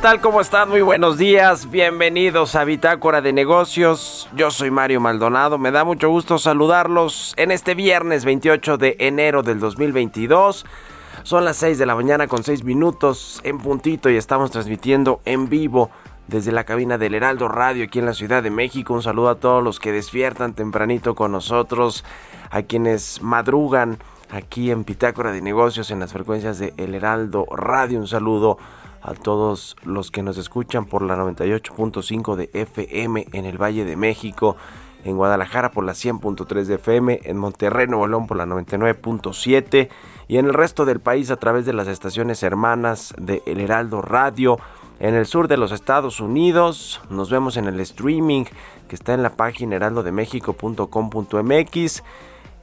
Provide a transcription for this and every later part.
Tal? ¿Cómo están? Muy buenos días. Bienvenidos a Bitácora de Negocios. Yo soy Mario Maldonado. Me da mucho gusto saludarlos en este viernes 28 de enero del 2022. Son las 6 de la mañana con 6 minutos en puntito y estamos transmitiendo en vivo desde la cabina del Heraldo Radio aquí en la Ciudad de México. Un saludo a todos los que despiertan tempranito con nosotros, a quienes madrugan aquí en Bitácora de Negocios en las frecuencias de El Heraldo Radio. Un saludo a todos los que nos escuchan por la 98.5 de FM en el Valle de México, en Guadalajara por la 100.3 de FM, en Monterrey, Nuevo por la 99.7 y en el resto del país a través de las estaciones hermanas de El Heraldo Radio. En el sur de los Estados Unidos nos vemos en el streaming que está en la página heraldodemexico.com.mx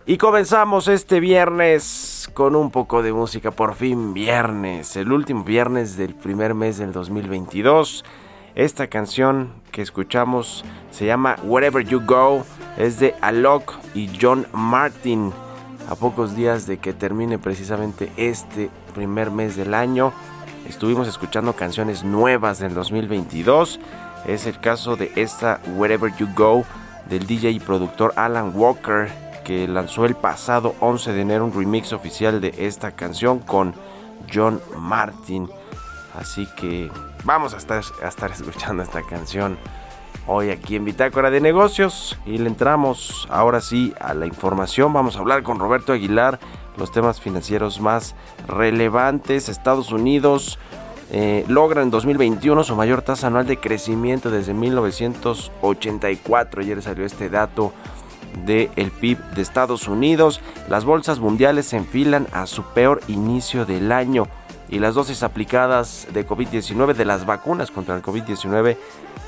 y comenzamos este viernes con un poco de música, por fin viernes, el último viernes del primer mes del 2022. Esta canción que escuchamos se llama Wherever You Go, es de Alok y John Martin. A pocos días de que termine precisamente este primer mes del año, estuvimos escuchando canciones nuevas del 2022. Es el caso de esta Wherever You Go del DJ y productor Alan Walker que lanzó el pasado 11 de enero un remix oficial de esta canción con John Martin. Así que vamos a estar, a estar escuchando esta canción hoy aquí en Bitácora de Negocios y le entramos ahora sí a la información. Vamos a hablar con Roberto Aguilar los temas financieros más relevantes. Estados Unidos eh, logra en 2021 su mayor tasa anual de crecimiento desde 1984. Ayer salió este dato del PIB de Estados Unidos. Las bolsas mundiales se enfilan a su peor inicio del año y las dosis aplicadas de COVID-19 de las vacunas contra el COVID-19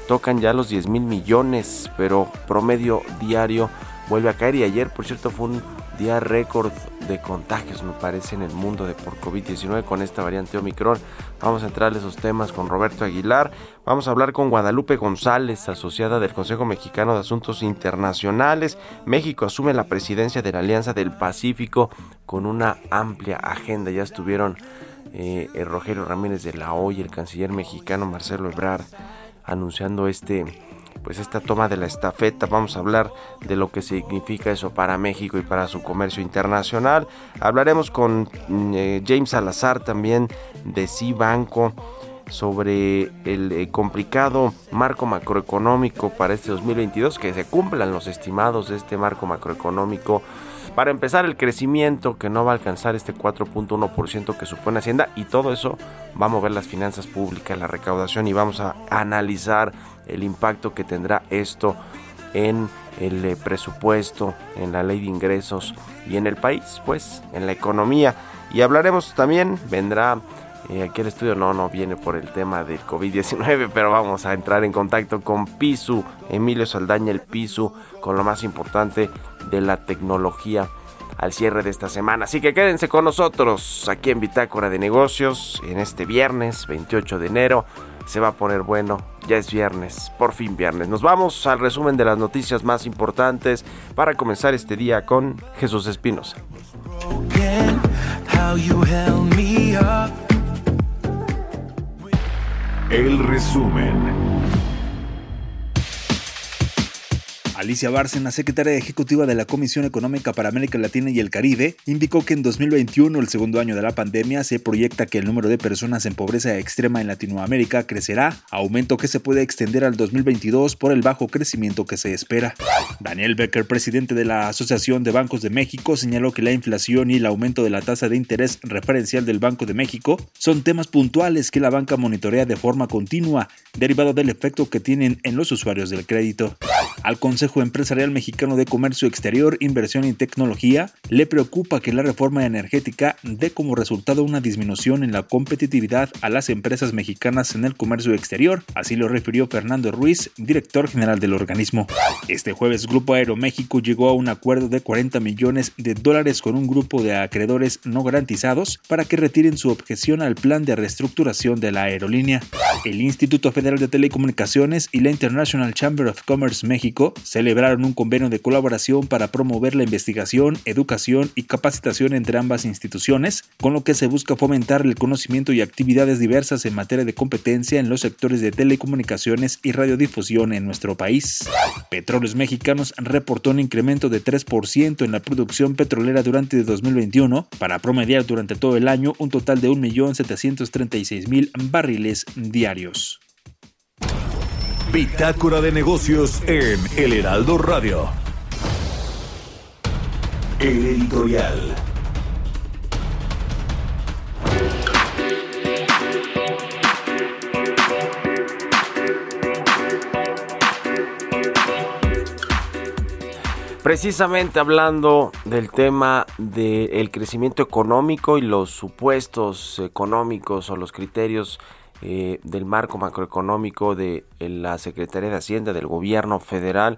tocan ya los 10 mil millones, pero promedio diario vuelve a caer y ayer por cierto fue un día récord de contagios, me parece, en el mundo de por COVID-19 con esta variante Omicron. Vamos a entrar a esos temas con Roberto Aguilar. Vamos a hablar con Guadalupe González, asociada del Consejo Mexicano de Asuntos Internacionales. México asume la presidencia de la Alianza del Pacífico con una amplia agenda. Ya estuvieron eh, el Rogelio Ramírez de la OI, el canciller mexicano Marcelo Ebrard, anunciando este pues esta toma de la estafeta. Vamos a hablar de lo que significa eso para México y para su comercio internacional. Hablaremos con mm, eh, James Salazar también de Cibanco sobre el eh, complicado marco macroeconómico para este 2022, que se cumplan los estimados de este marco macroeconómico. Para empezar, el crecimiento que no va a alcanzar este 4.1% que supone Hacienda y todo eso va a mover las finanzas públicas, la recaudación y vamos a analizar el impacto que tendrá esto en el eh, presupuesto, en la ley de ingresos y en el país, pues en la economía. Y hablaremos también, vendrá eh, aquí el estudio, no, no viene por el tema del COVID-19, pero vamos a entrar en contacto con Pisu, Emilio Saldaña, el Pisu, con lo más importante de la tecnología al cierre de esta semana. Así que quédense con nosotros aquí en Bitácora de Negocios en este viernes 28 de enero se va a poner bueno. Ya es viernes, por fin viernes. Nos vamos al resumen de las noticias más importantes para comenzar este día con Jesús Espinosa. El resumen. Alicia Bárcena, secretaria ejecutiva de la Comisión Económica para América Latina y el Caribe, indicó que en 2021, el segundo año de la pandemia, se proyecta que el número de personas en pobreza extrema en Latinoamérica crecerá, aumento que se puede extender al 2022 por el bajo crecimiento que se espera. Daniel Becker, presidente de la Asociación de Bancos de México, señaló que la inflación y el aumento de la tasa de interés referencial del Banco de México son temas puntuales que la banca monitorea de forma continua, derivado del efecto que tienen en los usuarios del crédito. Al Consejo Empresarial Mexicano de Comercio Exterior, Inversión y Tecnología le preocupa que la reforma energética dé como resultado una disminución en la competitividad a las empresas mexicanas en el comercio exterior, así lo refirió Fernando Ruiz, director general del organismo. Este jueves Grupo Aeroméxico llegó a un acuerdo de 40 millones de dólares con un grupo de acreedores no garantizados para que retiren su objeción al plan de reestructuración de la aerolínea. El Instituto Federal de Telecomunicaciones y la International Chamber of Commerce México celebraron un convenio de colaboración para promover la investigación, educación y capacitación entre ambas instituciones, con lo que se busca fomentar el conocimiento y actividades diversas en materia de competencia en los sectores de telecomunicaciones y radiodifusión en nuestro país. Petróleos Mexicanos reportó un incremento de 3% en la producción petrolera durante 2021 para promediar durante todo el año un total de 1.736.000 barriles diarios. Bitácora de negocios en El Heraldo Radio. El editorial. Precisamente hablando del tema del crecimiento económico y los supuestos económicos o los criterios eh, del marco macroeconómico de la Secretaría de Hacienda del Gobierno Federal,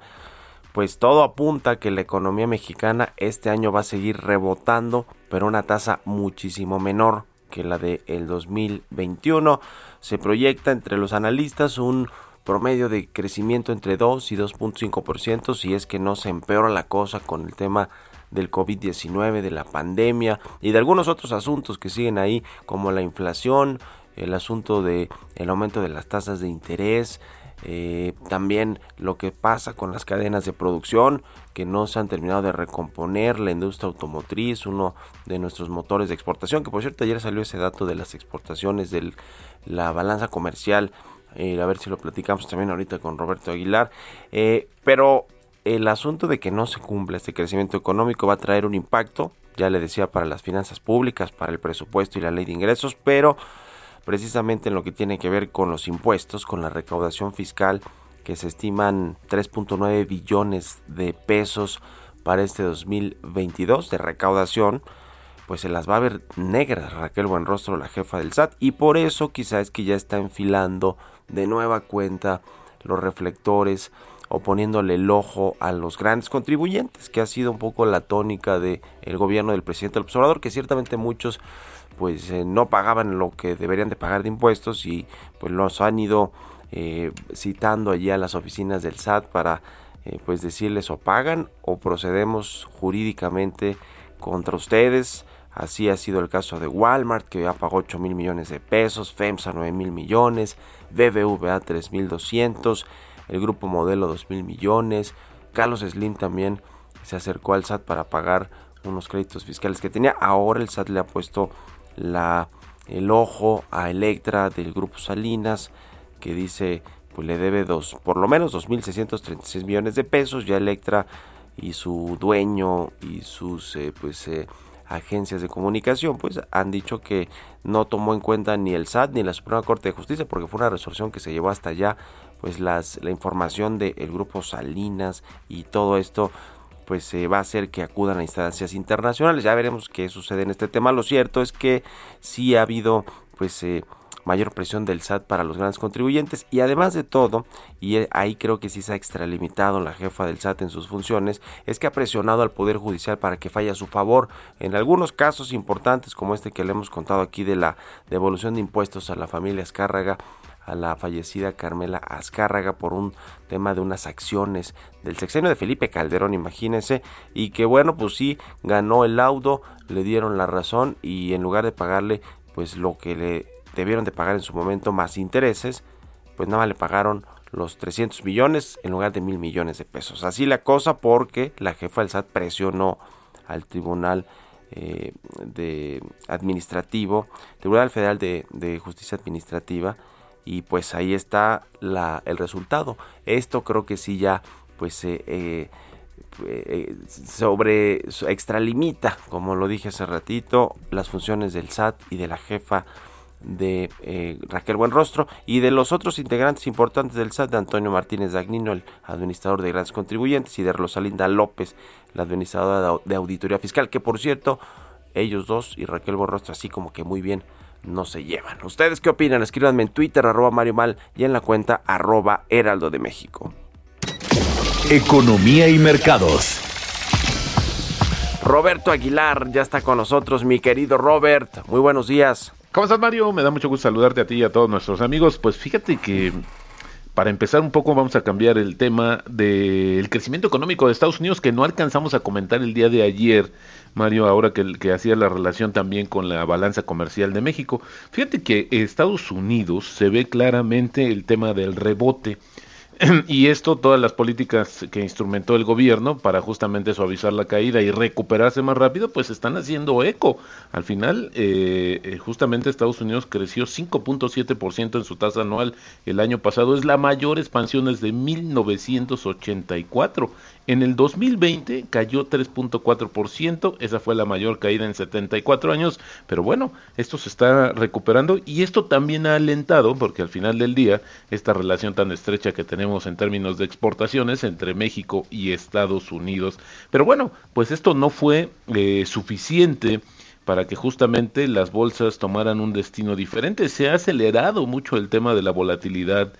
pues todo apunta que la economía mexicana este año va a seguir rebotando, pero a una tasa muchísimo menor que la del el 2021. Se proyecta entre los analistas un promedio de crecimiento entre 2 y 2.5% si es que no se empeora la cosa con el tema del COVID-19, de la pandemia y de algunos otros asuntos que siguen ahí como la inflación, el asunto de el aumento de las tasas de interés, eh, también lo que pasa con las cadenas de producción que no se han terminado de recomponer, la industria automotriz, uno de nuestros motores de exportación, que por cierto ayer salió ese dato de las exportaciones de la balanza comercial, eh, a ver si lo platicamos también ahorita con Roberto Aguilar, eh, pero el asunto de que no se cumpla este crecimiento económico va a traer un impacto, ya le decía, para las finanzas públicas, para el presupuesto y la ley de ingresos, pero precisamente en lo que tiene que ver con los impuestos, con la recaudación fiscal, que se estiman 3.9 billones de pesos para este 2022 de recaudación, pues se las va a ver negras Raquel Buenrostro, la jefa del SAT, y por eso quizás es que ya está enfilando de nueva cuenta los reflectores o poniéndole el ojo a los grandes contribuyentes, que ha sido un poco la tónica del el gobierno del presidente del observador, que ciertamente muchos pues eh, no pagaban lo que deberían de pagar de impuestos y pues los han ido eh, citando allí a las oficinas del SAT para eh, pues decirles o pagan o procedemos jurídicamente contra ustedes. Así ha sido el caso de Walmart, que ya pagó 8 mil millones de pesos, FEMSA 9 mil millones, BBVA 3 mil 200, el Grupo Modelo 2 mil millones, Carlos Slim también se acercó al SAT para pagar unos créditos fiscales que tenía. Ahora el SAT le ha puesto la, el ojo a Electra del Grupo Salinas, que dice pues le debe dos, por lo menos 2.636 millones de pesos. Ya Electra y su dueño y sus eh, pues eh, agencias de comunicación pues han dicho que no tomó en cuenta ni el SAT ni la Suprema Corte de Justicia porque fue una resolución que se llevó hasta allá pues las, la información del grupo Salinas y todo esto pues se va a hacer que acudan a instancias internacionales. Ya veremos qué sucede en este tema. Lo cierto es que sí ha habido pues eh, mayor presión del SAT para los grandes contribuyentes. Y además de todo, y e, ahí creo que sí se ha extralimitado la jefa del SAT en sus funciones, es que ha presionado al Poder Judicial para que falle a su favor. En algunos casos importantes como este que le hemos contado aquí de la devolución de impuestos a la familia Azcárraga a la fallecida Carmela Azcárraga por un tema de unas acciones del sexenio de Felipe Calderón, imagínense, y que bueno, pues sí, ganó el laudo, le dieron la razón y en lugar de pagarle pues lo que le debieron de pagar en su momento más intereses, pues nada más le pagaron los 300 millones en lugar de mil millones de pesos. Así la cosa porque la jefa del SAT presionó al Tribunal eh, de Administrativo, Tribunal Federal de, Justicia Administrativa, y pues ahí está la, el resultado. Esto creo que sí ya pues eh, eh, extralimita, como lo dije hace ratito, las funciones del SAT y de la jefa de eh, Raquel Buenrostro y de los otros integrantes importantes del SAT, de Antonio Martínez Dagnino, el administrador de grandes contribuyentes, y de Rosalinda López, la administradora de auditoría fiscal, que por cierto, ellos dos y Raquel Buenrostro así como que muy bien no se llevan. ¿Ustedes qué opinan? Escríbanme en Twitter, arroba Mario Mal, y en la cuenta arroba Heraldo de México. Economía y mercados. Roberto Aguilar ya está con nosotros, mi querido Robert. Muy buenos días. ¿Cómo estás, Mario? Me da mucho gusto saludarte a ti y a todos nuestros amigos. Pues fíjate que para empezar un poco vamos a cambiar el tema del crecimiento económico de Estados Unidos que no alcanzamos a comentar el día de ayer, Mario, ahora que, que hacía la relación también con la balanza comercial de México. Fíjate que Estados Unidos se ve claramente el tema del rebote y esto, todas las políticas que instrumentó el gobierno para justamente suavizar la caída y recuperarse más rápido, pues están haciendo eco. Al final, eh, eh, justamente Estados Unidos creció 5.7% en su tasa anual el año pasado. Es la mayor expansión desde 1984. En el 2020 cayó 3.4%, esa fue la mayor caída en 74 años, pero bueno, esto se está recuperando y esto también ha alentado, porque al final del día, esta relación tan estrecha que tenemos en términos de exportaciones entre México y Estados Unidos. Pero bueno, pues esto no fue eh, suficiente para que justamente las bolsas tomaran un destino diferente. Se ha acelerado mucho el tema de la volatilidad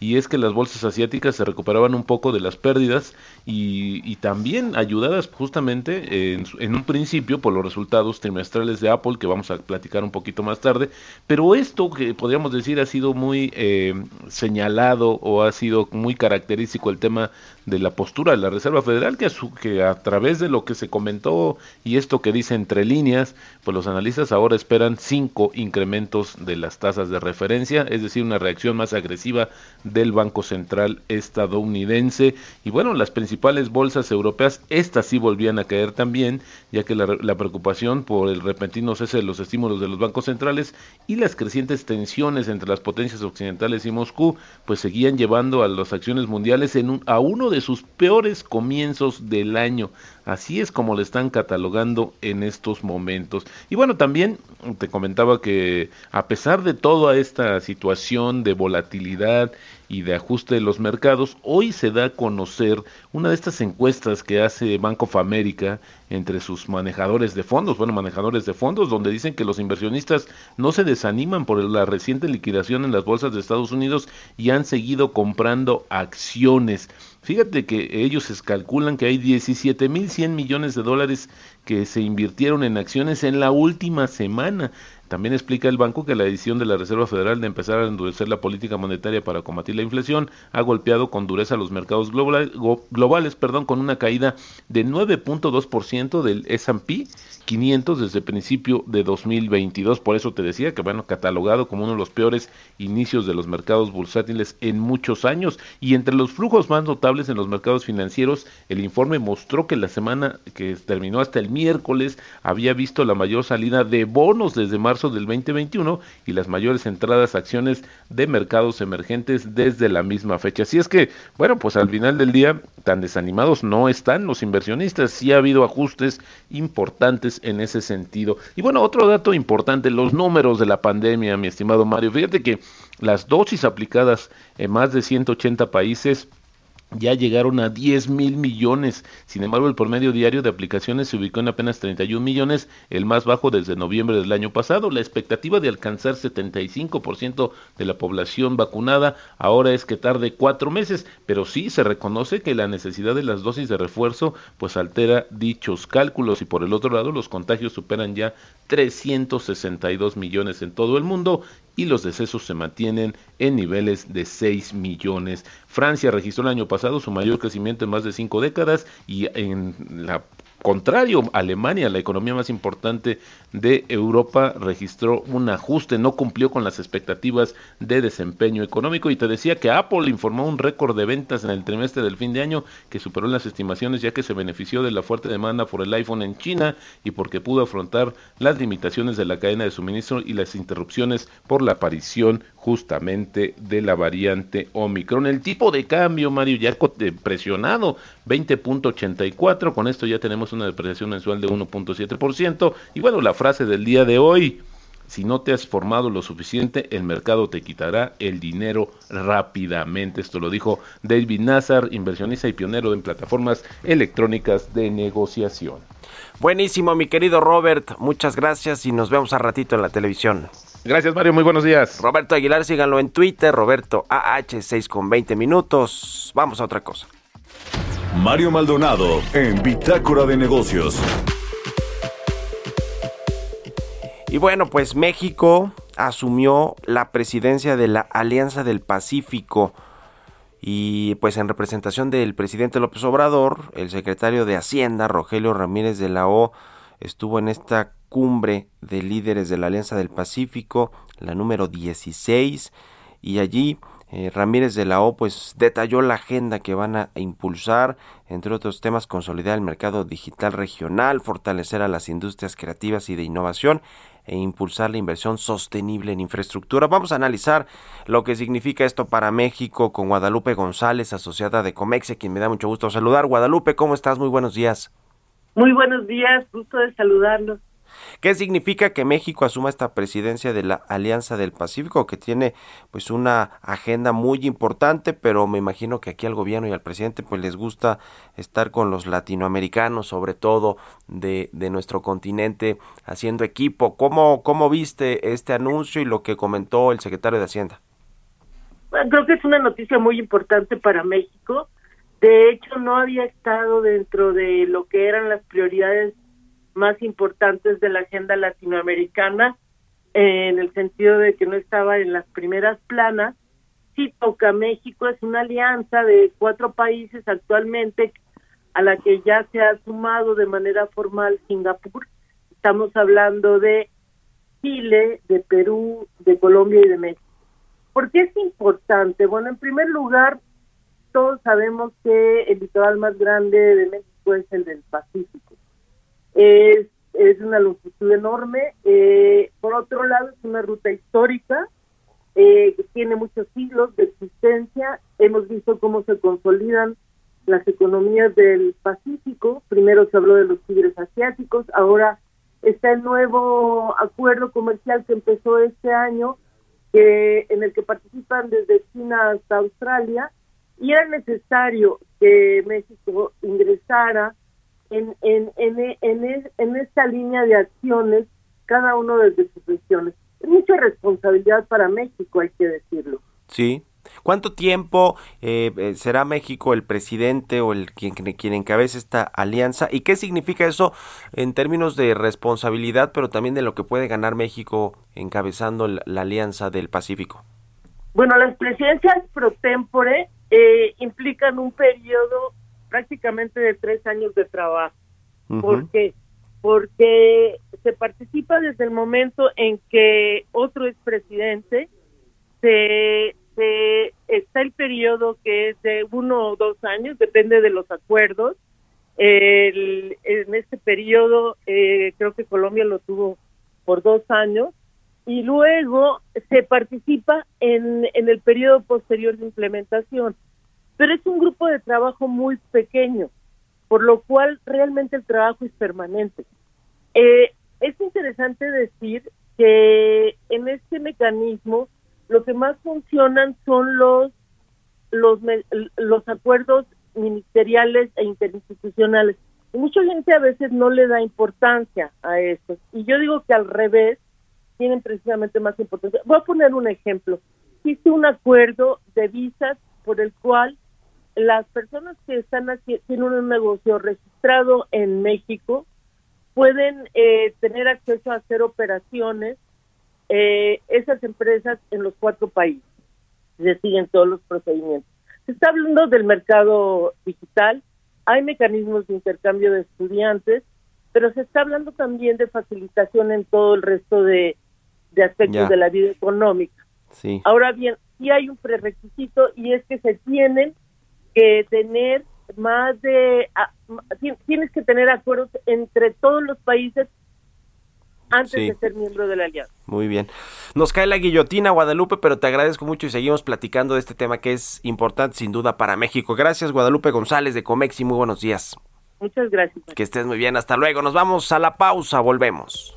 y es que las bolsas asiáticas se recuperaban un poco de las pérdidas y, también ayudadas justamente en, un principio por los resultados trimestrales de Apple que vamos a platicar un poquito más tarde, pero esto que podríamos decir ha sido muy eh, señalado o ha sido muy característico el tema de la postura de la Reserva Federal que a, que a través de lo que se comentó y esto que dice entre líneas, pues los analistas ahora esperan cinco incrementos de las tasas de referencia, es decir, una reacción más agresiva del Banco Central estadounidense. Y bueno, las principales bolsas europeas, estas sí volvían a caer también, ya que la, preocupación por el repentino cese de los estímulos de los bancos centrales y las crecientes tensiones entre las potencias occidentales y Moscú, pues seguían llevando a las acciones mundiales en un, a uno de sus peores comienzos del año. Así es como le están catalogando en estos momentos. Y bueno, también te comentaba que a pesar de toda esta situación de volatilidad y de ajuste de los mercados, hoy se da a conocer una de estas encuestas que hace Bank of America entre sus manejadores de fondos, bueno, manejadores de fondos, donde dicen que los inversionistas no se desaniman por la reciente liquidación en las bolsas de Estados Unidos y han seguido comprando acciones. Fíjate que ellos calculan que hay 17.100 millones de dólares que se invirtieron en acciones en la última semana. También explica el banco que la decisión de la Reserva Federal de empezar a endurecer la política monetaria para combatir la inflación ha golpeado con dureza los mercados globales, perdón, con una caída de 9.2% del S&P 500 desde principio de 2022. Por eso te decía que, bueno, catalogado como uno de los peores inicios de los mercados bursátiles en muchos años. Y entre los flujos más notables en los mercados financieros, el informe mostró que la semana que terminó hasta el miércoles había visto la mayor salida de bonos desde marzo del 2021 y las mayores entradas a acciones de mercados emergentes desde la misma fecha. Así es que, bueno, pues al final del día, tan desanimados no están los inversionistas. Sí ha habido ajustes importantes en ese sentido. Y bueno, otro dato importante, los números de la pandemia, mi estimado Mario. Fíjate que las dosis aplicadas en más de 180 países ya llegaron a 10 mil millones. Sin embargo, el promedio diario de aplicaciones se ubicó en apenas 31 millones, el más bajo desde noviembre del año pasado. La expectativa de alcanzar 75% de la población vacunada ahora es que tarde cuatro meses, pero sí se reconoce que la necesidad de las dosis de refuerzo pues altera dichos cálculos y por el otro lado los contagios superan ya 362 millones en todo el mundo y los decesos se mantienen en niveles de 6 millones. Francia registró el año pasado su mayor crecimiento en más de cinco décadas y en la contrario, Alemania, la economía más importante de Europa, registró un ajuste, no cumplió con las expectativas de desempeño económico. Y te decía que Apple informó un récord de ventas en el trimestre del fin de año que superó las estimaciones ya que se benefició de la fuerte demanda por el iPhone en China y porque pudo afrontar las limitaciones de la cadena de suministro y las interrupciones por la aparición justamente de la variante Omicron. El tipo de cambio, Mario, ya presionado, 20.84, con esto ya tenemos una depreciación mensual de 1.7%. Y bueno, la frase del día de hoy, si no te has formado lo suficiente, el mercado te quitará el dinero rápidamente. Esto lo dijo David Nazar, inversionista y pionero en plataformas electrónicas de negociación. Buenísimo, mi querido Robert. Muchas gracias y nos vemos a ratito en la televisión. Gracias, Mario. Muy buenos días. Roberto Aguilar, síganlo en Twitter. Roberto AH, 6 con 20 minutos. Vamos a otra cosa. Mario Maldonado en Bitácora de Negocios. Y bueno, pues México asumió la presidencia de la Alianza del Pacífico y pues en representación del presidente López Obrador, el secretario de Hacienda, Rogelio Ramírez de la O, estuvo en esta cumbre de líderes de la Alianza del Pacífico, la número 16, y allí eh, Ramírez de la O pues detalló la agenda que van a impulsar, entre otros temas, consolidar el mercado digital regional, fortalecer a las industrias creativas y de innovación e impulsar la inversión sostenible en infraestructura. Vamos a analizar lo que significa esto para México con Guadalupe González, asociada de Comexe, quien me da mucho gusto saludar. Guadalupe, ¿cómo estás? Muy buenos días. Muy buenos días, gusto de saludarlos. ¿Qué significa que México asuma esta presidencia de la Alianza del Pacífico, que tiene pues una agenda muy importante, pero me imagino que aquí al gobierno y al presidente pues les gusta estar con los latinoamericanos, sobre todo de, de nuestro continente, haciendo equipo. ¿Cómo, ¿Cómo viste este anuncio y lo que comentó el secretario de Hacienda? Bueno, creo que es una noticia muy importante para México. De hecho, no había estado dentro de lo que eran las prioridades más importantes de la agenda latinoamericana, en el sentido de que no estaba en las primeras planas. Sí toca México, es una alianza de cuatro países actualmente a la que ya se ha sumado de manera formal Singapur. Estamos hablando de Chile, de Perú, de Colombia y de México. ¿Por qué es importante? Bueno, en primer lugar, todos sabemos que el litoral más grande de México es el del Pacífico es, es una longitud enorme. Eh, por otro lado, es una ruta histórica eh, que tiene muchos siglos de existencia. Hemos visto cómo se consolidan las economías del Pacífico. Primero se habló de los tigres asiáticos, ahora está el nuevo acuerdo comercial que empezó este año que en el que participan desde China hasta Australia y era necesario que México ingresara en, en, en, en, en esta línea de acciones, cada uno desde sus regiones. Es mucha responsabilidad para México, hay que decirlo. Sí. ¿Cuánto tiempo eh, eh, será México el presidente o el quien, quien encabece esta alianza? ¿Y qué significa eso en términos de responsabilidad, pero también de lo que puede ganar México encabezando la, alianza del Pacífico? Bueno, las presidencias pro tempore eh, implican un periodo prácticamente de tres años de trabajo. ¿Por qué? Porque se participa desde el momento en que otro es presidente, se, se está el periodo que es de uno o dos años, depende de los acuerdos. en este periodo eh, creo que Colombia lo tuvo por dos años y luego se participa en, en el periodo posterior de implementación pero es un grupo de trabajo muy pequeño, por lo cual realmente el trabajo es permanente. Eh, es interesante decir que en este mecanismo lo que más funcionan son los los los acuerdos ministeriales e interinstitucionales. Mucha gente a veces no le da importancia a esto. Y yo digo que al revés tienen precisamente más importancia. Voy a poner un ejemplo. Existe un acuerdo de visas por el cual las personas que están aquí, tienen un negocio registrado en México pueden eh, tener acceso a hacer operaciones eh, esas empresas en los cuatro países. Se siguen todos los procedimientos. Se está hablando del mercado digital, hay mecanismos de intercambio de estudiantes, pero se está hablando también de facilitación en todo el resto de, aspectos de la vida económica. Sí. Ahora bien, sí hay un prerequisito y es que se tienen que tener más de, tienes que tener acuerdos entre todos los países antes de ser miembro de la alianza. Muy bien. Nos cae la guillotina, Guadalupe, pero te agradezco mucho y seguimos platicando de este tema que es importante sin duda para México. Gracias, Guadalupe González de Comex y muy buenos días. Muchas gracias. Que estés muy bien, hasta luego. Nos vamos a la pausa, volvemos.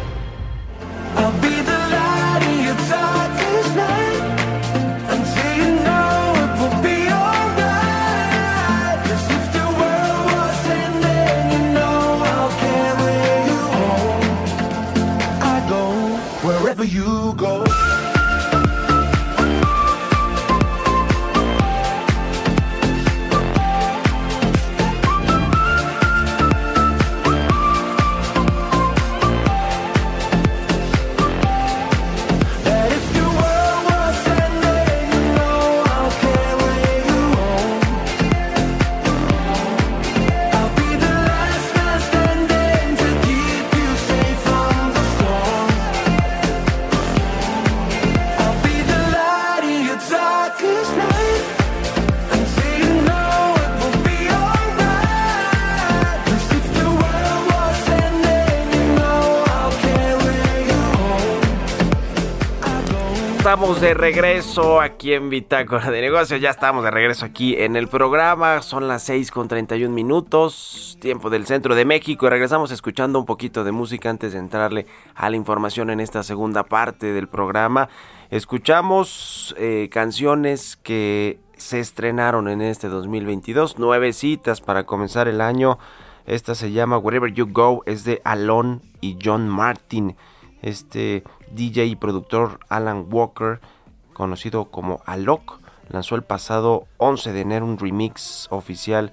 De regreso aquí en Bitácora de Negocios. Ya estamos de regreso aquí en el programa. Son las 6 con 31 minutos, tiempo del centro de México. Y regresamos escuchando un poquito de música antes de entrarle a la información en esta segunda parte del programa. Escuchamos eh, canciones que se estrenaron en este 2022. Nueve citas para comenzar el año. Esta se llama Wherever You Go. Es de Alon y John Martin. Este DJ y productor Alan Walker, conocido como Alok, lanzó el pasado 11 de enero un remix oficial.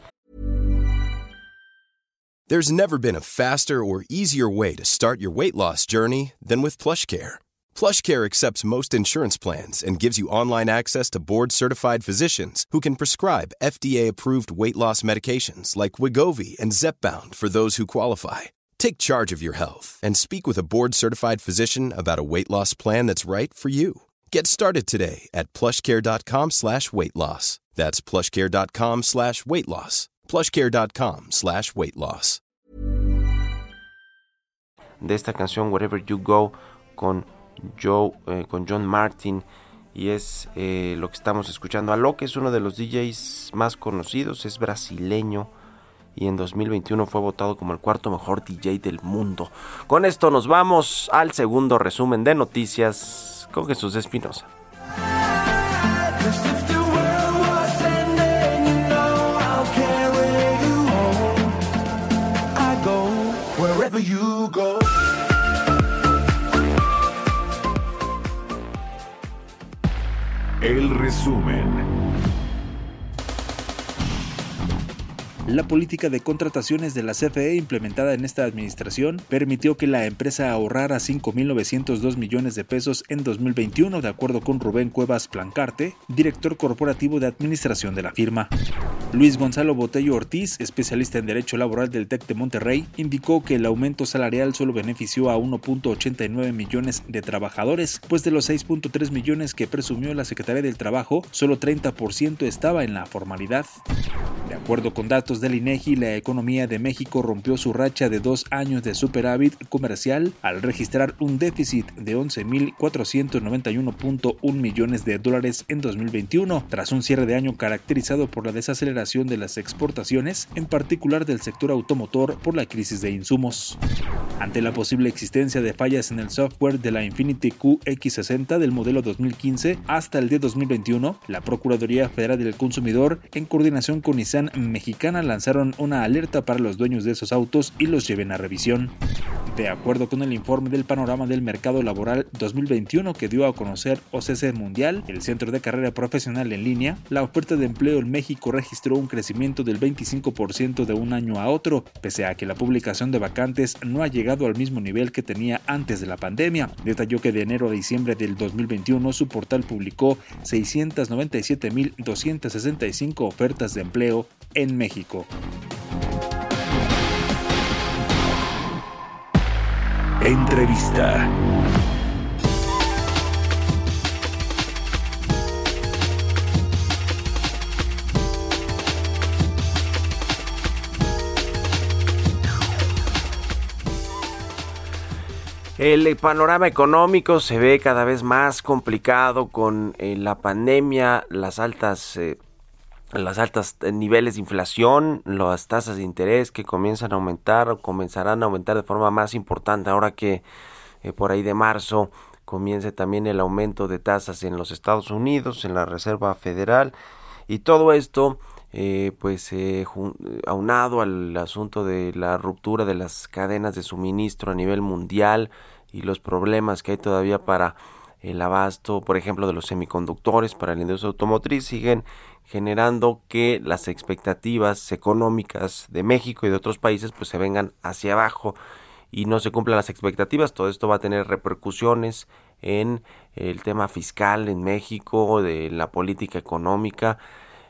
There's never been a faster or easier way to start your weight loss journey than with PlushCare. PlushCare accepts most insurance plans and gives you online access to board-certified physicians who can prescribe FDA-approved weight loss medications like Wigovi and Zepbound for those who qualify. Take charge of your health and speak with a board certified physician about a weight loss plan that's right for you. Get started today at plushcare.com slash weight loss. That's plushcare.com slash weight loss. Plushcare.com slash weight loss. de esta canción Wherever You Go con, Joe, eh, con John Martin y es eh, lo que estamos escuchando. Alok es uno de los DJs más conocidos, es brasileño y en 2021 fue votado como el cuarto mejor DJ del mundo. Con esto nos vamos al segundo resumen de noticias con Jesús Espinosa. El resumen. La política de contrataciones de la CFE implementada en esta administración permitió que la empresa ahorrara 5.902 millones de pesos en 2021, de acuerdo con Rubén Cuevas Plancarte, director corporativo de administración de la firma. Luis Gonzalo Botello Ortiz, especialista en Derecho Laboral del TEC de Monterrey, indicó que el aumento salarial solo benefició a 1.89 millones de trabajadores, pues de los 6.3 millones que presumió la Secretaría del Trabajo, solo 30% estaba en la formalidad. De acuerdo con datos del INEGI, la economía de México rompió su racha de dos años de superávit comercial al registrar un déficit de 11.491.1 millones de dólares en 2021, tras un cierre de año caracterizado por la desaceleración de las exportaciones, en particular del sector automotor por la crisis de insumos. Ante la posible existencia de fallas en el software de la Infinity QX60 del modelo 2015 hasta el de 2021, la Procuraduría Federal del Consumidor, en coordinación con Nissan Mexicana, lanzaron una alerta para los dueños de esos autos y los lleven a revisión. De acuerdo con el informe del panorama del mercado laboral 2021 que dio a conocer OCC Mundial, el Centro de Carrera Profesional en Línea, la oferta de empleo en México registró un crecimiento del 25% de un año a otro, pese a que la publicación de vacantes no ha llegado al mismo nivel que tenía antes de la pandemia. Detalló que de enero a diciembre del 2021 su portal publicó 697.265 ofertas de empleo en México. Entrevista. El panorama económico se ve cada vez más complicado con eh, la pandemia, las altas eh, las altas eh, niveles de inflación, las tasas de interés que comienzan a aumentar o comenzarán a aumentar de forma más importante ahora que eh, por ahí de marzo comience también el aumento de tasas en los Estados Unidos, en la Reserva Federal. Y todo esto eh, pues aunado al asunto de la ruptura de las cadenas de suministro a nivel mundial y los problemas que hay todavía para el abasto, por ejemplo, de los semiconductores para la industria automotriz siguen generando que las expectativas económicas de México y de otros países pues se vengan hacia abajo y no se cumplan las expectativas. Todo esto va a tener repercusiones en el tema fiscal en México, de la política económica,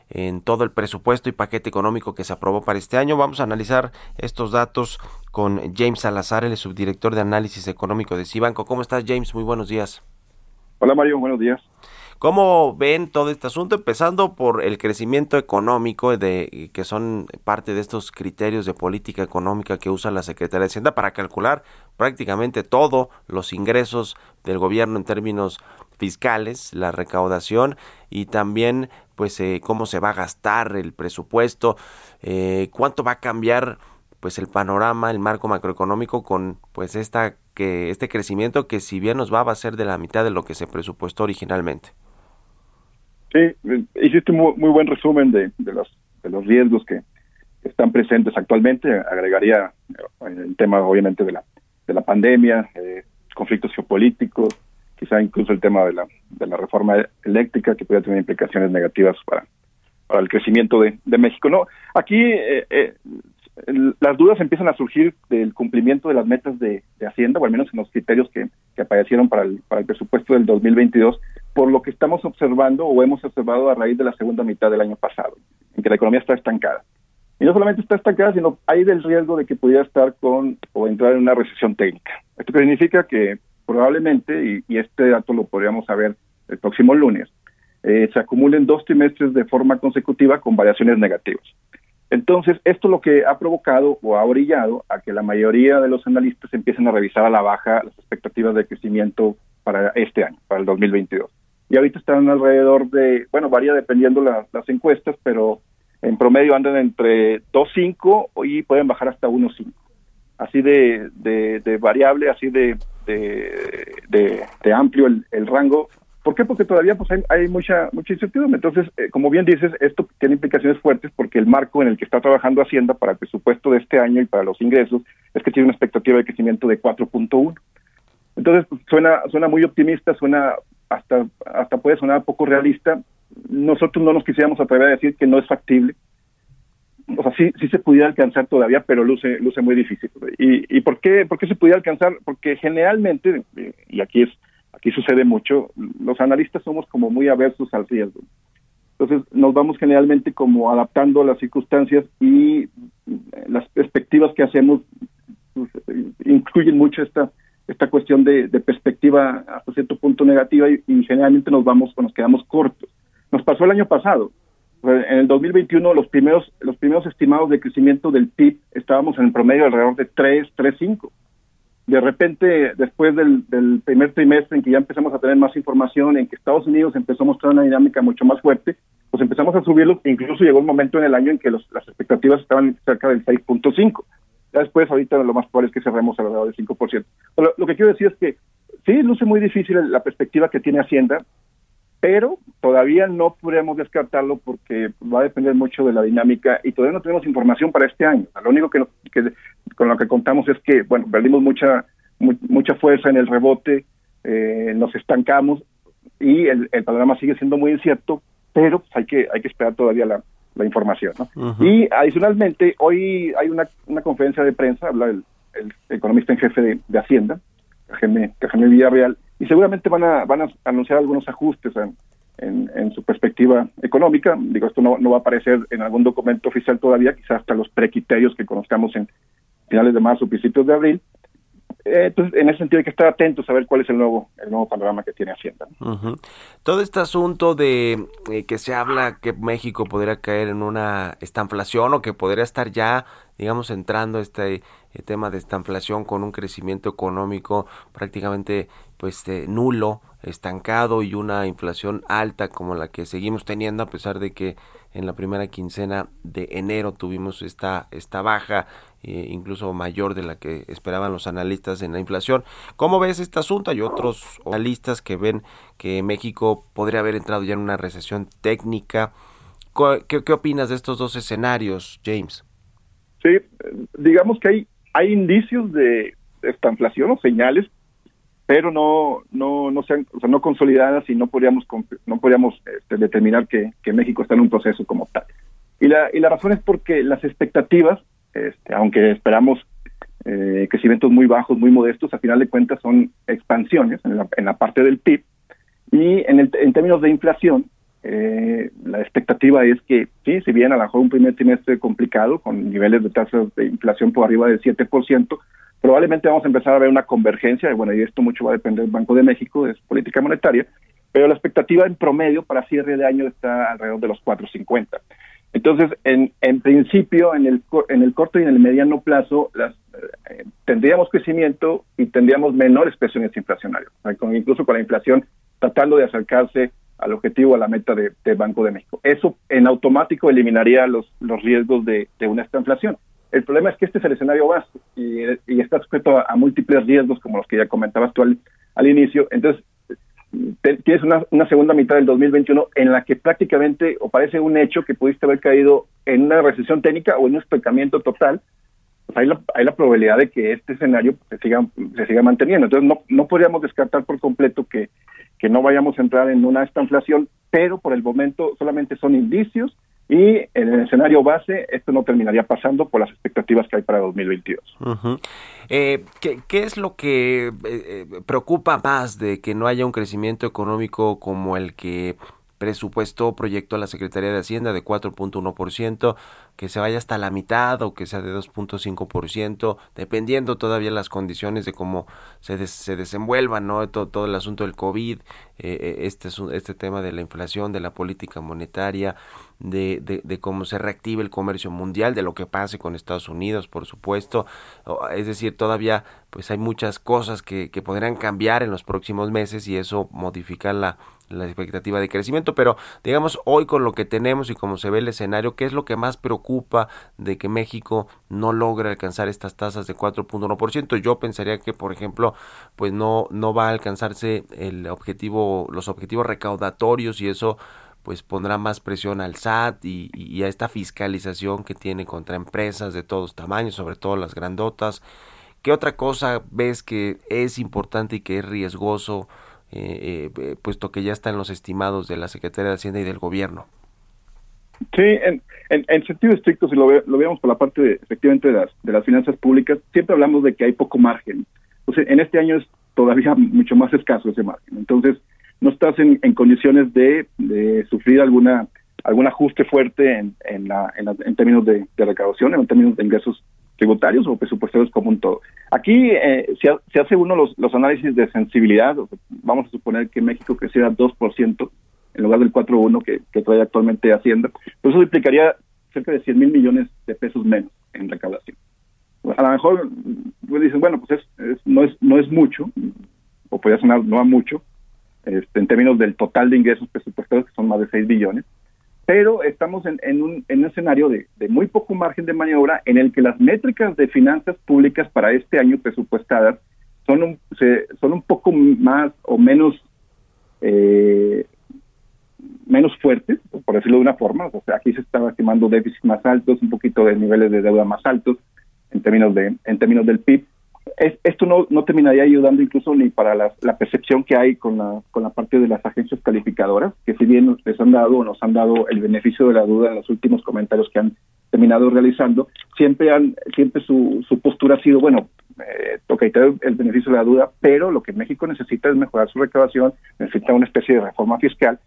en todo el presupuesto y paquete económico que se aprobó para este año. Vamos a analizar estos datos con James Salazar, el subdirector de análisis económico de Cibanco. ¿Cómo estás, James? Muy buenos días. Hola, Mario. Buenos días. ¿Cómo ven todo este asunto? Empezando por el crecimiento económico, de, que son parte de estos criterios de política económica que usa la Secretaría de Hacienda para calcular prácticamente todos los ingresos del gobierno en términos fiscales, la recaudación y también pues eh, cómo se va a gastar el presupuesto, eh, cuánto va a cambiar pues el panorama, el marco macroeconómico con pues esta que este crecimiento que si bien nos va va a ser de la mitad de lo que se presupuestó originalmente. Sí, hiciste un muy, buen resumen de, de, los, de los riesgos que están presentes actualmente. Agregaría eh, el tema, obviamente, de la, de la pandemia, eh, conflictos geopolíticos, quizá incluso el tema de la, de la reforma eléctrica que puede tener implicaciones negativas para, para el crecimiento de, de México. No, aquí eh, eh las dudas empiezan a surgir del cumplimiento de las metas de, Hacienda, o al menos en los criterios que, aparecieron para el, para el presupuesto del 2022, por lo que estamos observando o hemos observado a raíz de la segunda mitad del año pasado, en que la economía está estancada. Y no solamente está estancada, sino hay del riesgo de que pudiera estar con o entrar en una recesión técnica. Esto significa que probablemente, y, este dato lo podríamos saber el próximo lunes, eh, se acumulen dos trimestres de forma consecutiva con variaciones negativas. Entonces, esto lo que ha provocado o ha orillado a que la mayoría de los analistas empiecen a revisar a la baja las expectativas de crecimiento para este año, para el 2022. Y ahorita están alrededor de, bueno, varía dependiendo las encuestas, pero en promedio andan entre 2.5 y pueden bajar hasta 1.5. Así de, de, variable, así de, de, amplio el rango ¿Por qué? Porque todavía pues hay, mucha mucha incertidumbre. Entonces, eh, como bien dices, esto tiene implicaciones fuertes porque el marco en el que está trabajando Hacienda para el presupuesto de este año y para los ingresos es que tiene una expectativa de crecimiento de 4.1. Entonces, pues, suena suena muy optimista, suena hasta hasta puede sonar poco realista. Nosotros no nos quisiéramos atrever a decir que no es factible. O sea, sí, sí se pudiera alcanzar todavía, pero luce luce muy difícil. ¿Y, y por qué por qué se pudiera alcanzar? Porque generalmente, y aquí es aquí sucede mucho, los analistas somos como muy aversos al riesgo. Entonces nos vamos generalmente como adaptando a las circunstancias y eh, las perspectivas que hacemos pues, incluyen mucho esta esta cuestión de, perspectiva hasta cierto punto negativa y, generalmente nos vamos nos quedamos cortos. Nos pasó el año pasado. En el 2021 los primeros los primeros estimados de crecimiento del PIB estábamos en el promedio alrededor de 3, 3.5 de repente, después del, primer trimestre en que ya empezamos a tener más información, en que Estados Unidos empezó a mostrar una dinámica mucho más fuerte, pues empezamos a subirlo, incluso llegó un momento en el año en que las expectativas estaban cerca del 6.5. Ya después, ahorita lo más probable es que cerremos alrededor del 5%. Lo, lo que quiero decir es que sí, luce muy difícil la perspectiva que tiene Hacienda, pero todavía no podemos descartarlo porque va a depender mucho de la dinámica y todavía no tenemos información para este año. Lo único que, con lo que contamos es que, bueno, perdimos mucha mucha fuerza en el rebote, eh, nos estancamos y el, el, panorama sigue siendo muy incierto, pero pues, hay que hay que esperar todavía la, la información. Y adicionalmente, hoy hay una, una conferencia de prensa, habla el, el economista en jefe de, de Hacienda, Jaime, Jaime Villarreal, y seguramente van a, van a anunciar algunos ajustes en, en, su perspectiva económica. Digo, esto no, no va a aparecer en algún documento oficial todavía, quizás hasta los precriterios que conozcamos en finales de marzo, principios de abril. Eh, entonces, en ese sentido hay que estar atentos a ver cuál es el nuevo el nuevo panorama que tiene Hacienda. Todo este asunto de eh, que se habla que México podría caer en una estanflación o que podría estar ya, digamos, entrando este eh, tema de estanflación con un crecimiento económico prácticamente pues nulo, estancado y una inflación alta como la que seguimos teniendo a pesar de que en la primera quincena de enero tuvimos esta esta baja eh, incluso mayor de la que esperaban los analistas en la inflación. ¿Cómo ves este asunto? Hay otros analistas que ven que México podría haber entrado ya en una recesión técnica. ¿Qué, qué opinas de estos dos escenarios, James? Sí, digamos que hay, hay indicios de esta inflación o señales, pero no no no sean o sea, no consolidadas y no podríamos no podríamos este, determinar que, que México está en un proceso como tal. Y la, y la razón es porque las expectativas este, aunque esperamos eh, crecimientos muy bajos, muy modestos, a final de cuentas son expansiones en la, en la parte del PIB. Y en, el, en términos de inflación, eh, la expectativa es que, sí, si bien a lo mejor un primer trimestre complicado, con niveles de tasas de inflación por arriba del 7%, probablemente vamos a empezar a ver una convergencia, y bueno, y esto mucho va a depender del Banco de México, es política monetaria, pero la expectativa en promedio para cierre de año está alrededor de los 4.50. Entonces, en, en principio, en el, en el corto y en el mediano plazo, las, eh, tendríamos crecimiento y tendríamos menores presiones inflacionarias, incluso con la inflación tratando de acercarse al objetivo, a la meta de, Banco de México. Eso en automático eliminaría los, los riesgos de, de una esta inflación. El problema es que este es el escenario básico y, y está sujeto a, múltiples riesgos, como los que ya comentabas tú al, al inicio. Entonces, tienes una, una, segunda mitad del 2021 en la que prácticamente, o parece un hecho que pudiste haber caído en una recesión técnica o en un estancamiento total, pues hay la, hay la probabilidad de que este escenario se siga, se siga manteniendo. Entonces no, no podríamos descartar por completo que, que no vayamos a entrar en una estanflación, pero por el momento solamente son indicios y en el escenario base esto no terminaría pasando por las expectativas que hay para 2022. eh, ¿qué, ¿qué, es lo que eh, eh, preocupa más de que no haya un crecimiento económico como el que presupuestó proyectó la Secretaría de Hacienda de 4.1%, que se vaya hasta la mitad o que sea de 2.5%, dependiendo todavía las condiciones de cómo se, se desenvuelva ¿no? Todo, todo, el asunto del COVID, eh, este, este tema de la inflación, de la política monetaria, de, de, de, cómo se reactive el comercio mundial, de lo que pase con Estados Unidos, por supuesto. Es decir, todavía pues hay muchas cosas que, que podrían cambiar en los próximos meses y eso modificar la la expectativa de crecimiento, pero digamos hoy con lo que tenemos y como se ve el escenario, ¿qué es lo que más preocupa de que México no logre alcanzar estas tasas de 4.1%? Yo pensaría que, por ejemplo, pues no no va a alcanzarse el objetivo los objetivos recaudatorios y eso pues pondrá más presión al SAT y, a esta fiscalización que tiene contra empresas de todos tamaños, sobre todo las grandotas. ¿Qué otra cosa ves que es importante y que es riesgoso eh, eh, puesto que ya están los estimados de la Secretaría de Hacienda y del Gobierno. Sí, en, en, sentido estricto, si lo, lo veamos por la parte de, efectivamente de las, de las finanzas públicas, siempre hablamos de que hay poco margen. Entonces, en este año es todavía mucho más escaso ese margen. Entonces, no estás en, en condiciones de, de, sufrir alguna algún ajuste fuerte en, en, la, en, términos de, de recaudación, en términos de ingresos tributarios o presupuestarios como un todo. Aquí eh, se, hace uno los, los análisis de sensibilidad, vamos a suponer que México creciera 2% en lugar del 4.1% que, que trae actualmente Hacienda, pues eso implicaría cerca de 100 mil millones de pesos menos en recaudación. A lo mejor pues dicen, bueno, pues es, no es no es mucho, o podría sonar no a mucho, este, en términos del total de ingresos presupuestarios, que son más de 6 billones, pero estamos en, un, escenario de, muy poco margen de maniobra en el que las métricas de finanzas públicas para este año presupuestadas son un, son un poco más o menos eh, menos fuertes, por decirlo de una forma. O sea, aquí se estaba estimando déficits más altos, un poquito de niveles de deuda más altos en términos de en términos del PIB esto no, terminaría ayudando incluso ni para la, percepción que hay con la, con la parte de las agencias calificadoras, que si bien les han dado o nos han dado el beneficio de la duda en los últimos comentarios que han terminado realizando, siempre han siempre su, su postura ha sido, bueno, eh, ok, el beneficio de la duda, pero lo que México necesita es mejorar su recaudación, necesita una especie de reforma fiscal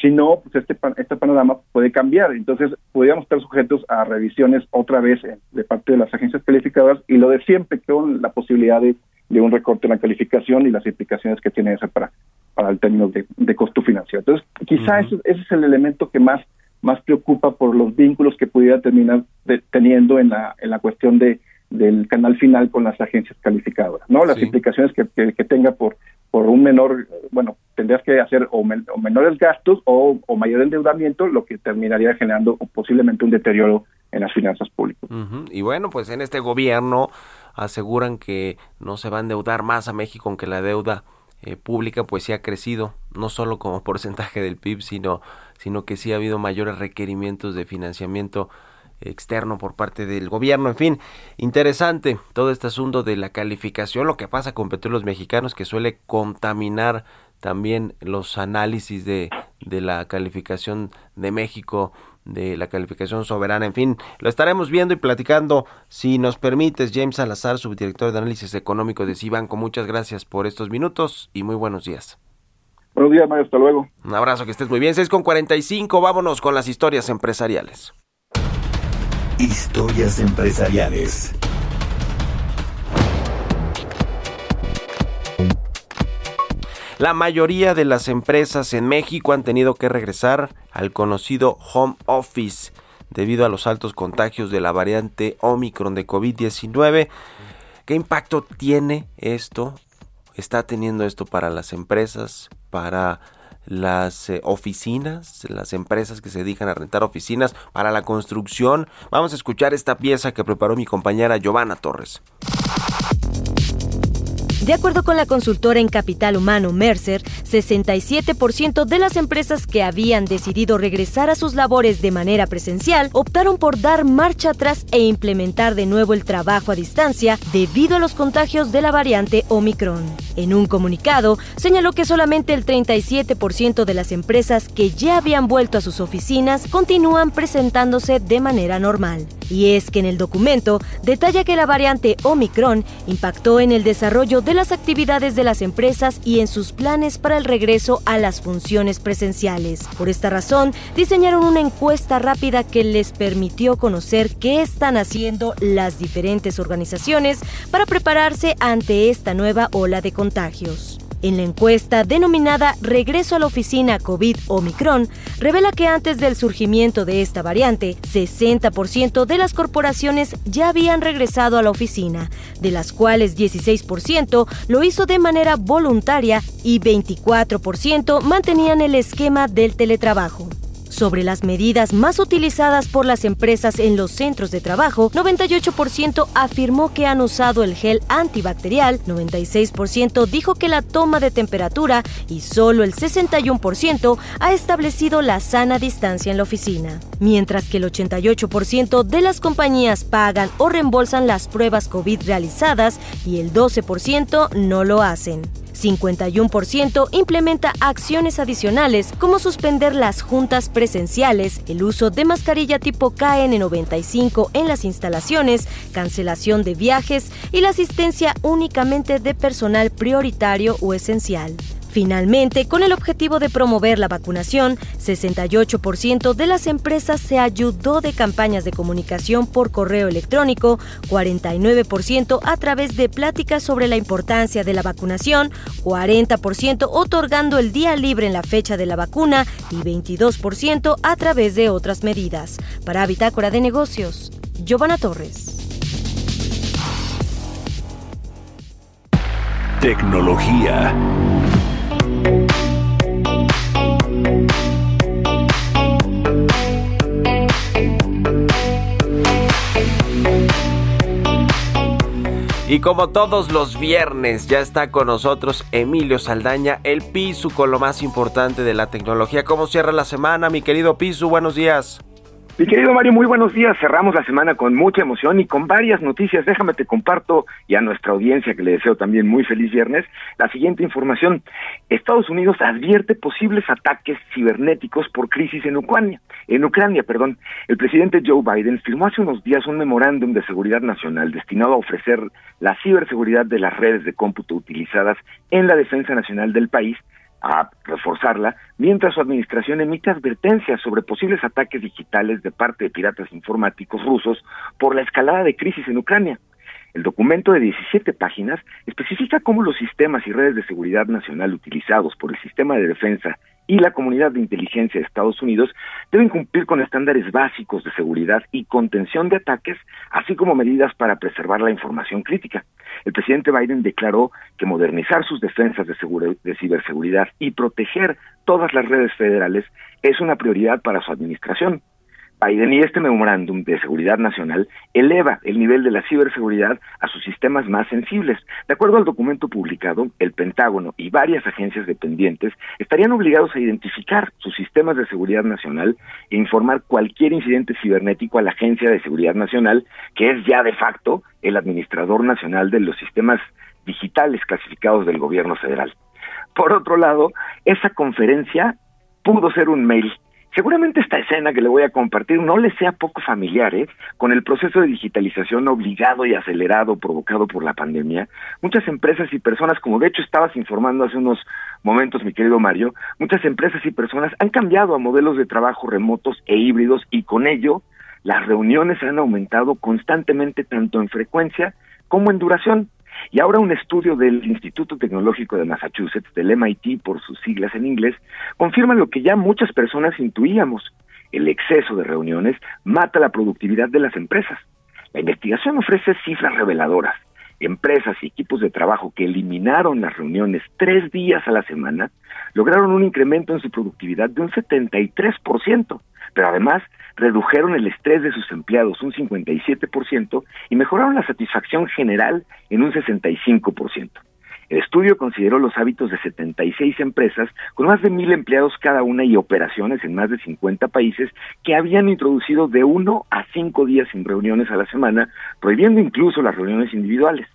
si no, pues este, este panorama puede cambiar. Entonces, podríamos estar sujetos a revisiones otra vez eh, de parte de las agencias calificadoras y lo de siempre con la posibilidad de, un recorte en la calificación y las implicaciones que tiene eso para, para el término de, costo financiero. Entonces, quizá ese, es el elemento que más, más preocupa por los vínculos que pudiera terminar teniendo en la, en la cuestión de del canal final con las agencias calificadoras, ¿no? Las implicaciones que, que tenga por por un menor, bueno, tendrías que hacer o, menores gastos o, mayor endeudamiento, lo que terminaría generando posiblemente un deterioro en las finanzas públicas. Y bueno, pues en este gobierno aseguran que no se va a endeudar más a México, aunque la deuda eh, pública pues sí ha crecido, no solo como porcentaje del PIB, sino, sino que sí ha habido mayores requerimientos de financiamiento externo por parte del gobierno. En fin, interesante todo este asunto de la calificación, lo que pasa con petróleos mexicanos que suele contaminar también los análisis de, de la calificación de México de la calificación soberana. En fin, lo estaremos viendo y platicando. Si nos permites, James Salazar, subdirector de análisis económico de Cibanco, muchas gracias por estos minutos y muy buenos días. Buenos días, Mario, hasta luego. Un abrazo, que estés muy bien. 6 con 45, vámonos con las historias empresariales. Historias empresariales. La mayoría de las empresas en México han tenido que regresar al conocido home office debido a los altos contagios de la variante Omicron de COVID-19. ¿Qué impacto tiene esto? ¿Está teniendo esto para las empresas, para las eh, oficinas, las empresas que se dedican a rentar oficinas para la construcción. Vamos a escuchar esta pieza que preparó mi compañera Giovanna Torres. De acuerdo con la consultora en capital humano Mercer, 67% de las empresas que habían decidido regresar a sus labores de manera presencial optaron por dar marcha atrás e implementar de nuevo el trabajo a distancia debido a los contagios de la variante Omicron. En un comunicado, señaló que solamente el 37% de las empresas que ya habían vuelto a sus oficinas continúan presentándose de manera normal. Y es que en el documento detalla que la variante Omicron impactó en el desarrollo de las actividades de las empresas y en sus planes para el regreso a las funciones presenciales. Por esta razón, diseñaron una encuesta rápida que les permitió conocer qué están haciendo las diferentes organizaciones para prepararse ante esta nueva ola de contagios. En la encuesta denominada Regreso a la oficina COVID-Omicron, revela que antes del surgimiento de esta variante, 60% de las corporaciones ya habían regresado a la oficina, de las cuales 16% lo hizo de manera voluntaria y 24% mantenían el esquema del teletrabajo. Sobre las medidas más utilizadas por las empresas en los centros de trabajo, 98% afirmó que han usado el gel antibacterial, 96% dijo que la toma de temperatura y solo el 61% ha establecido la sana distancia en la oficina. Mientras que el 88% de las compañías pagan o reembolsan las pruebas COVID realizadas y el 12% no lo hacen. 51% implementa acciones adicionales como suspender las juntas presenciales, el uso de mascarilla tipo KN95 en las instalaciones, cancelación de viajes y la asistencia únicamente de personal prioritario o esencial. Finalmente, con el objetivo de promover la vacunación, 68% de las empresas se ayudó de campañas de comunicación por correo electrónico, 49% a través de pláticas sobre la importancia de la vacunación, 40% otorgando el día libre en la fecha de la vacuna y 22% a través de otras medidas. Para Bitácora de Negocios, Giovanna Torres. Tecnología. Y como todos los viernes, ya está con nosotros Emilio Saldaña, el Pisu con lo más importante de la tecnología. ¿Cómo cierra la semana, mi querido Pisu? Buenos días. Mi querido Mario, muy buenos días. Cerramos la semana con mucha emoción y con varias noticias. Déjame te comparto y a nuestra audiencia que le deseo también muy feliz viernes la siguiente información. Estados Unidos advierte posibles ataques cibernéticos por crisis en Ucrania. En Ucrania, perdón. El presidente Joe Biden firmó hace unos días un memorándum de seguridad nacional destinado a ofrecer la ciberseguridad de las redes de cómputo utilizadas en la defensa nacional del país a reforzarla, mientras su administración emite advertencias sobre posibles ataques digitales de parte de piratas informáticos rusos por la escalada de crisis en Ucrania. El documento de 17 páginas especifica cómo los sistemas y redes de seguridad nacional utilizados por el sistema de defensa y la comunidad de inteligencia de Estados Unidos deben cumplir con estándares básicos de seguridad y contención de ataques, así como medidas para preservar la información crítica. El presidente Biden declaró que modernizar sus defensas de, de ciberseguridad y proteger todas las redes federales es una prioridad para su administración. Biden y este memorándum de seguridad nacional eleva el nivel de la ciberseguridad a sus sistemas más sensibles. De acuerdo al documento publicado, el Pentágono y varias agencias dependientes estarían obligados a identificar sus sistemas de seguridad nacional e informar cualquier incidente cibernético a la Agencia de Seguridad Nacional, que es ya de facto el administrador nacional de los sistemas digitales clasificados del gobierno federal. Por otro lado, esa conferencia pudo ser un mail Seguramente esta escena que le voy a compartir no le sea poco familiar, ¿eh? Con el proceso de digitalización obligado y acelerado provocado por la pandemia, muchas empresas y personas, como de hecho estabas informando hace unos momentos, mi querido Mario, muchas empresas y personas han cambiado a modelos de trabajo remotos e híbridos y con ello las reuniones han aumentado constantemente tanto en frecuencia como en duración. Y ahora un estudio del Instituto Tecnológico de Massachusetts, del MIT por sus siglas en inglés, confirma lo que ya muchas personas intuíamos. El exceso de reuniones mata la productividad de las empresas. La investigación ofrece cifras reveladoras. Empresas y equipos de trabajo que eliminaron las reuniones tres días a la semana lograron un incremento en su productividad de un 73%, pero además redujeron el estrés de sus empleados un 57% y mejoraron la satisfacción general en un 65%. El estudio consideró los hábitos de 76 empresas con más de mil empleados cada una y operaciones en más de 50 países que habían introducido de uno a cinco días sin reuniones a la semana, prohibiendo incluso las reuniones individuales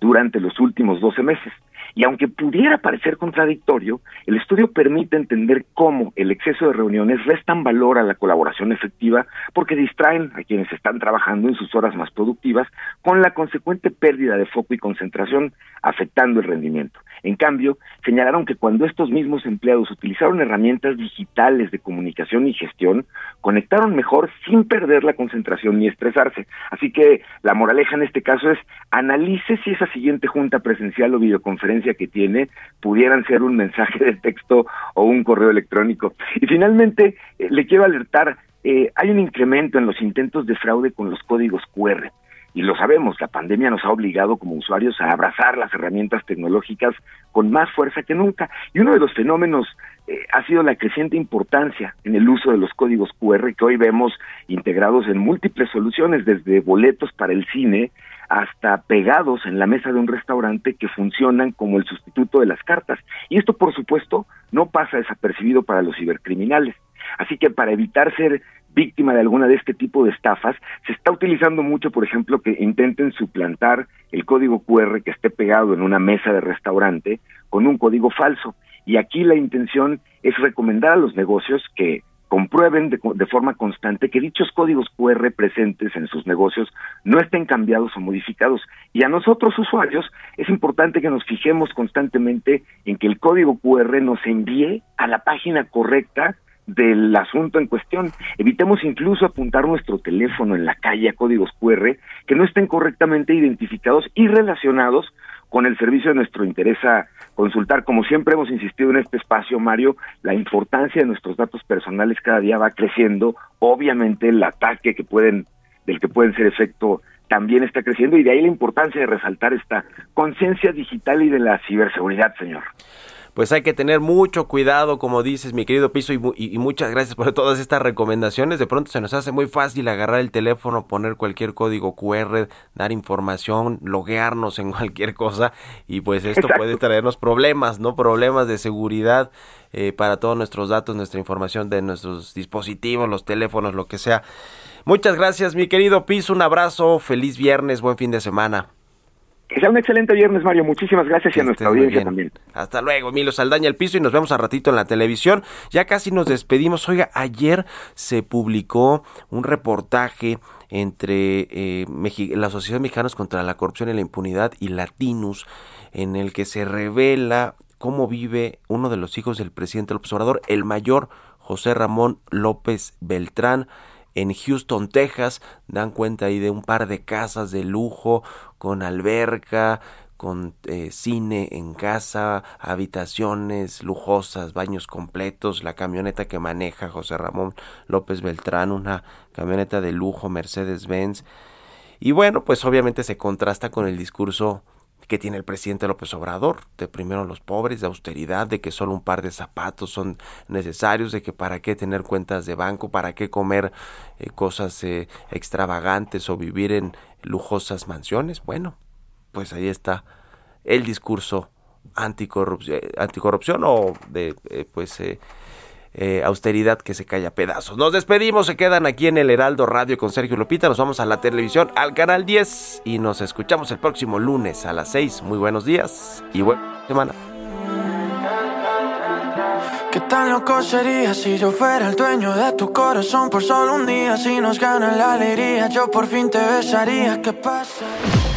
durante los últimos 12 meses. Y aunque pudiera parecer contradictorio, el estudio permite entender cómo el exceso de reuniones restan valor a la colaboración efectiva porque distraen a quienes están trabajando en sus horas más productivas con la consecuente pérdida de foco y concentración afectando el rendimiento. En cambio, señalaron que cuando estos mismos empleados utilizaron herramientas digitales de comunicación y gestión, conectaron mejor sin perder la concentración ni estresarse. Así que la moraleja en este caso es analice si esa siguiente junta presencial o videoconferencia que tiene pudieran ser un mensaje de texto o un correo electrónico. Y finalmente, eh, le quiero alertar, eh, hay un incremento en los intentos de fraude con los códigos QR y lo sabemos, la pandemia nos ha obligado como usuarios a abrazar las herramientas tecnológicas con más fuerza que nunca. Y uno de los fenómenos eh, ha sido la creciente importancia en el uso de los códigos QR que hoy vemos integrados en múltiples soluciones, desde boletos para el cine hasta pegados en la mesa de un restaurante que funcionan como el sustituto de las cartas. Y esto, por supuesto, no pasa desapercibido para los cibercriminales. Así que para evitar ser víctima de alguna de este tipo de estafas, se está utilizando mucho, por ejemplo, que intenten suplantar el código QR que esté pegado en una mesa de restaurante con un código falso. Y aquí la intención es recomendar a los negocios que comprueben de, de, forma constante que dichos códigos QR presentes en sus negocios no estén cambiados o modificados. Y a nosotros usuarios es importante que nos fijemos constantemente en que el código QR nos envíe a la página correcta del asunto en cuestión. Evitemos incluso apuntar nuestro teléfono en la calle a códigos QR que no estén correctamente identificados y relacionados con el servicio de nuestro interés a consultar. Como siempre hemos insistido en este espacio, Mario, la importancia de nuestros datos personales cada día va creciendo. Obviamente el ataque que pueden del que pueden ser efecto también está creciendo y de ahí la importancia de resaltar esta conciencia digital y de la ciberseguridad, señor pues hay que tener mucho cuidado, como dices, mi querido Piso, y, muchas gracias por todas estas recomendaciones. De pronto se nos hace muy fácil agarrar el teléfono, poner cualquier código QR, dar información, loguearnos en cualquier cosa, y pues esto puede traernos problemas, ¿no? Problemas de seguridad eh, para todos nuestros datos, nuestra información de nuestros dispositivos, los teléfonos, lo que sea. Muchas gracias, mi querido Piso, un abrazo, feliz viernes, buen fin de semana. Que sea un excelente viernes, Mario. Muchísimas gracias y a nuestra audiencia también. Hasta luego, Emilio Saldaña el piso y nos vemos a ratito en la televisión. Ya casi nos despedimos. Oiga, ayer se publicó un reportaje entre eh, la Asociación de Mexicanos contra la Corrupción y la Impunidad y Latinus, en el que se revela cómo vive uno de los hijos del presidente López Obrador, el mayor José Ramón López Beltrán en Houston, Texas. Dan cuenta ahí de un par de casas de lujo con alberca, con eh, cine en casa, habitaciones lujosas, baños completos, la camioneta que maneja José Ramón López Beltrán, una camioneta de lujo Mercedes-Benz. Y bueno, pues obviamente se contrasta con el discurso que tiene el presidente López Obrador, de primero los pobres, de austeridad, de que solo un par de zapatos son necesarios, de que para qué tener cuentas de banco, para qué comer eh, cosas eh, extravagantes o vivir en lujosas mansiones. Bueno, pues ahí está el discurso anticorrupción, anticorrupción o de eh, pues eh, austeridad que se cae pedazos. Nos despedimos, se quedan aquí en el Heraldo Radio con Sergio Lupita, nos vamos a la televisión, al canal 10 y nos escuchamos el próximo lunes a las 6. Muy buenos días y buena semana. ¿Qué tan loco sería si yo fuera el dueño de tu corazón por solo un día? Si nos gana la alegría, yo por fin te besaría. ¿Qué pasa?